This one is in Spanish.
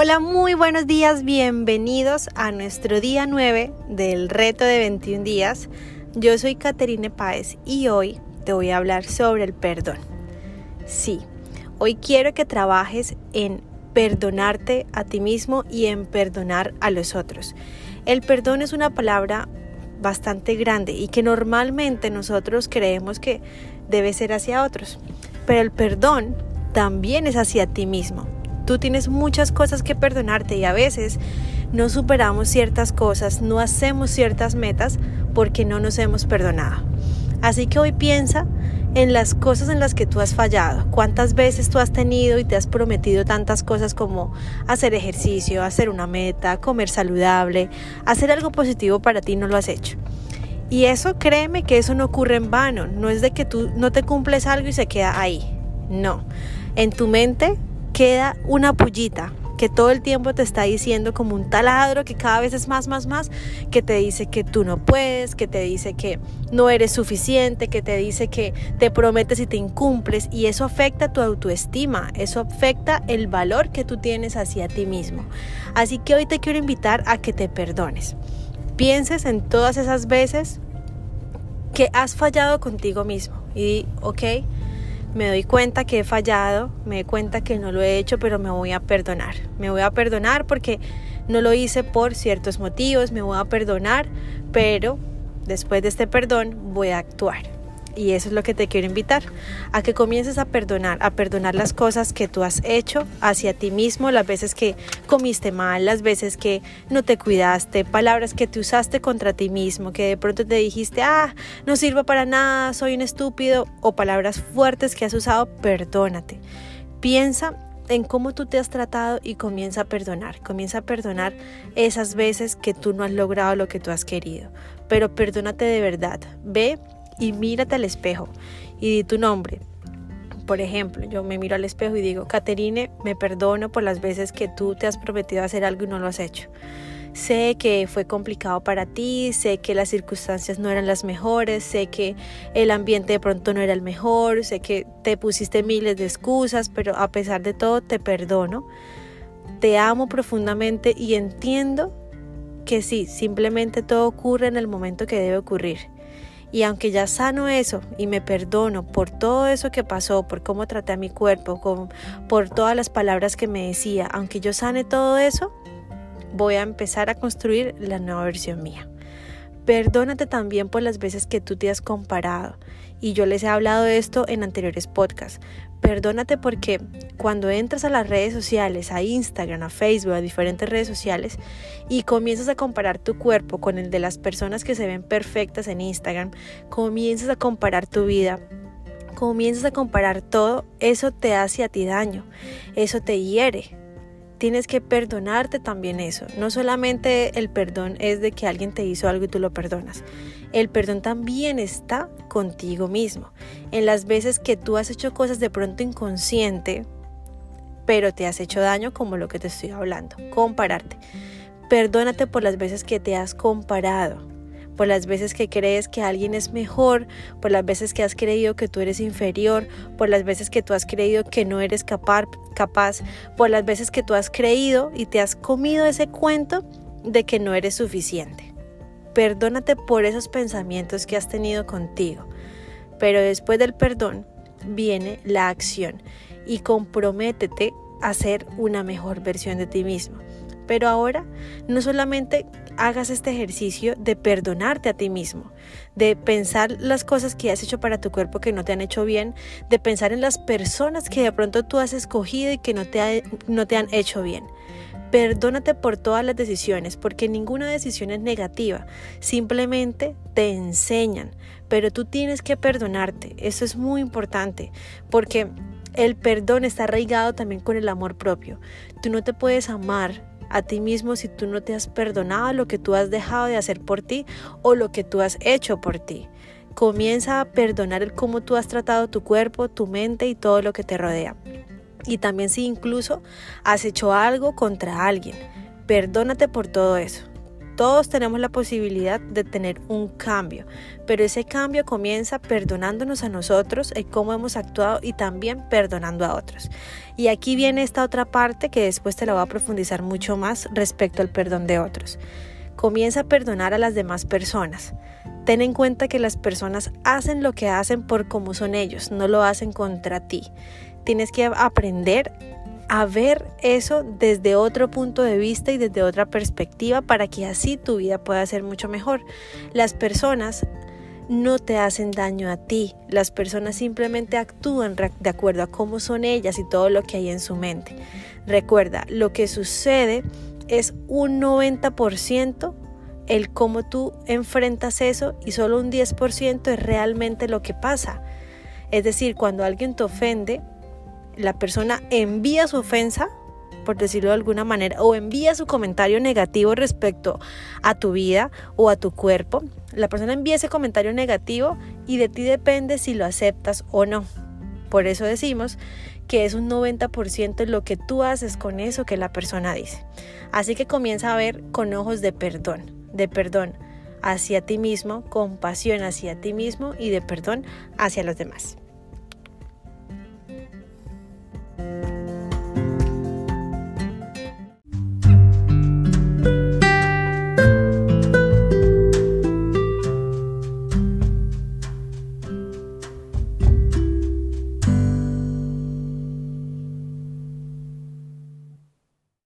Hola, muy buenos días, bienvenidos a nuestro día 9 del reto de 21 días. Yo soy Caterine Páez y hoy te voy a hablar sobre el perdón. Sí, hoy quiero que trabajes en perdonarte a ti mismo y en perdonar a los otros. El perdón es una palabra bastante grande y que normalmente nosotros creemos que debe ser hacia otros, pero el perdón también es hacia ti mismo. Tú tienes muchas cosas que perdonarte y a veces no superamos ciertas cosas, no hacemos ciertas metas porque no nos hemos perdonado. Así que hoy piensa en las cosas en las que tú has fallado. ¿Cuántas veces tú has tenido y te has prometido tantas cosas como hacer ejercicio, hacer una meta, comer saludable, hacer algo positivo para ti no lo has hecho? Y eso créeme que eso no ocurre en vano, no es de que tú no te cumples algo y se queda ahí. No, en tu mente queda una pullita que todo el tiempo te está diciendo como un taladro que cada vez es más, más, más, que te dice que tú no puedes, que te dice que no eres suficiente, que te dice que te prometes y te incumples y eso afecta tu autoestima, eso afecta el valor que tú tienes hacia ti mismo. Así que hoy te quiero invitar a que te perdones. Pienses en todas esas veces que has fallado contigo mismo y, ok, me doy cuenta que he fallado, me doy cuenta que no lo he hecho, pero me voy a perdonar. Me voy a perdonar porque no lo hice por ciertos motivos, me voy a perdonar, pero después de este perdón voy a actuar. Y eso es lo que te quiero invitar, a que comiences a perdonar, a perdonar las cosas que tú has hecho hacia ti mismo, las veces que comiste mal, las veces que no te cuidaste, palabras que te usaste contra ti mismo, que de pronto te dijiste, ah, no sirvo para nada, soy un estúpido, o palabras fuertes que has usado, perdónate. Piensa en cómo tú te has tratado y comienza a perdonar. Comienza a perdonar esas veces que tú no has logrado lo que tú has querido. Pero perdónate de verdad. Ve y mírate al espejo y di tu nombre. Por ejemplo, yo me miro al espejo y digo, Caterine, me perdono por las veces que tú te has prometido hacer algo y no lo has hecho. Sé que fue complicado para ti, sé que las circunstancias no eran las mejores, sé que el ambiente de pronto no era el mejor, sé que te pusiste miles de excusas, pero a pesar de todo te perdono. Te amo profundamente y entiendo que sí, simplemente todo ocurre en el momento que debe ocurrir. Y aunque ya sano eso y me perdono por todo eso que pasó, por cómo traté a mi cuerpo, por todas las palabras que me decía, aunque yo sane todo eso, voy a empezar a construir la nueva versión mía. Perdónate también por las veces que tú te has comparado. Y yo les he hablado de esto en anteriores podcasts. Perdónate porque cuando entras a las redes sociales, a Instagram, a Facebook, a diferentes redes sociales y comienzas a comparar tu cuerpo con el de las personas que se ven perfectas en Instagram, comienzas a comparar tu vida, comienzas a comparar todo, eso te hace a ti daño, eso te hiere, tienes que perdonarte también eso. No solamente el perdón es de que alguien te hizo algo y tú lo perdonas. El perdón también está contigo mismo. En las veces que tú has hecho cosas de pronto inconsciente, pero te has hecho daño como lo que te estoy hablando. Compararte. Perdónate por las veces que te has comparado por las veces que crees que alguien es mejor, por las veces que has creído que tú eres inferior, por las veces que tú has creído que no eres capaz, capaz, por las veces que tú has creído y te has comido ese cuento de que no eres suficiente. Perdónate por esos pensamientos que has tenido contigo, pero después del perdón viene la acción y comprométete a ser una mejor versión de ti mismo. Pero ahora no solamente hagas este ejercicio de perdonarte a ti mismo, de pensar las cosas que has hecho para tu cuerpo que no te han hecho bien, de pensar en las personas que de pronto tú has escogido y que no te, no te han hecho bien. Perdónate por todas las decisiones, porque ninguna decisión es negativa, simplemente te enseñan, pero tú tienes que perdonarte, eso es muy importante, porque el perdón está arraigado también con el amor propio. Tú no te puedes amar a ti mismo si tú no te has perdonado lo que tú has dejado de hacer por ti o lo que tú has hecho por ti. Comienza a perdonar el cómo tú has tratado tu cuerpo, tu mente y todo lo que te rodea. Y también si incluso has hecho algo contra alguien, perdónate por todo eso. Todos tenemos la posibilidad de tener un cambio, pero ese cambio comienza perdonándonos a nosotros y cómo hemos actuado y también perdonando a otros. Y aquí viene esta otra parte que después te la voy a profundizar mucho más respecto al perdón de otros. Comienza a perdonar a las demás personas. Ten en cuenta que las personas hacen lo que hacen por cómo son ellos, no lo hacen contra ti. Tienes que aprender a ver eso desde otro punto de vista y desde otra perspectiva para que así tu vida pueda ser mucho mejor. Las personas no te hacen daño a ti, las personas simplemente actúan de acuerdo a cómo son ellas y todo lo que hay en su mente. Recuerda, lo que sucede es un 90% el cómo tú enfrentas eso y solo un 10% es realmente lo que pasa. Es decir, cuando alguien te ofende, la persona envía su ofensa, por decirlo de alguna manera, o envía su comentario negativo respecto a tu vida o a tu cuerpo, la persona envía ese comentario negativo y de ti depende si lo aceptas o no. Por eso decimos que es un 90% lo que tú haces con eso que la persona dice. Así que comienza a ver con ojos de perdón, de perdón hacia ti mismo, compasión hacia ti mismo y de perdón hacia los demás.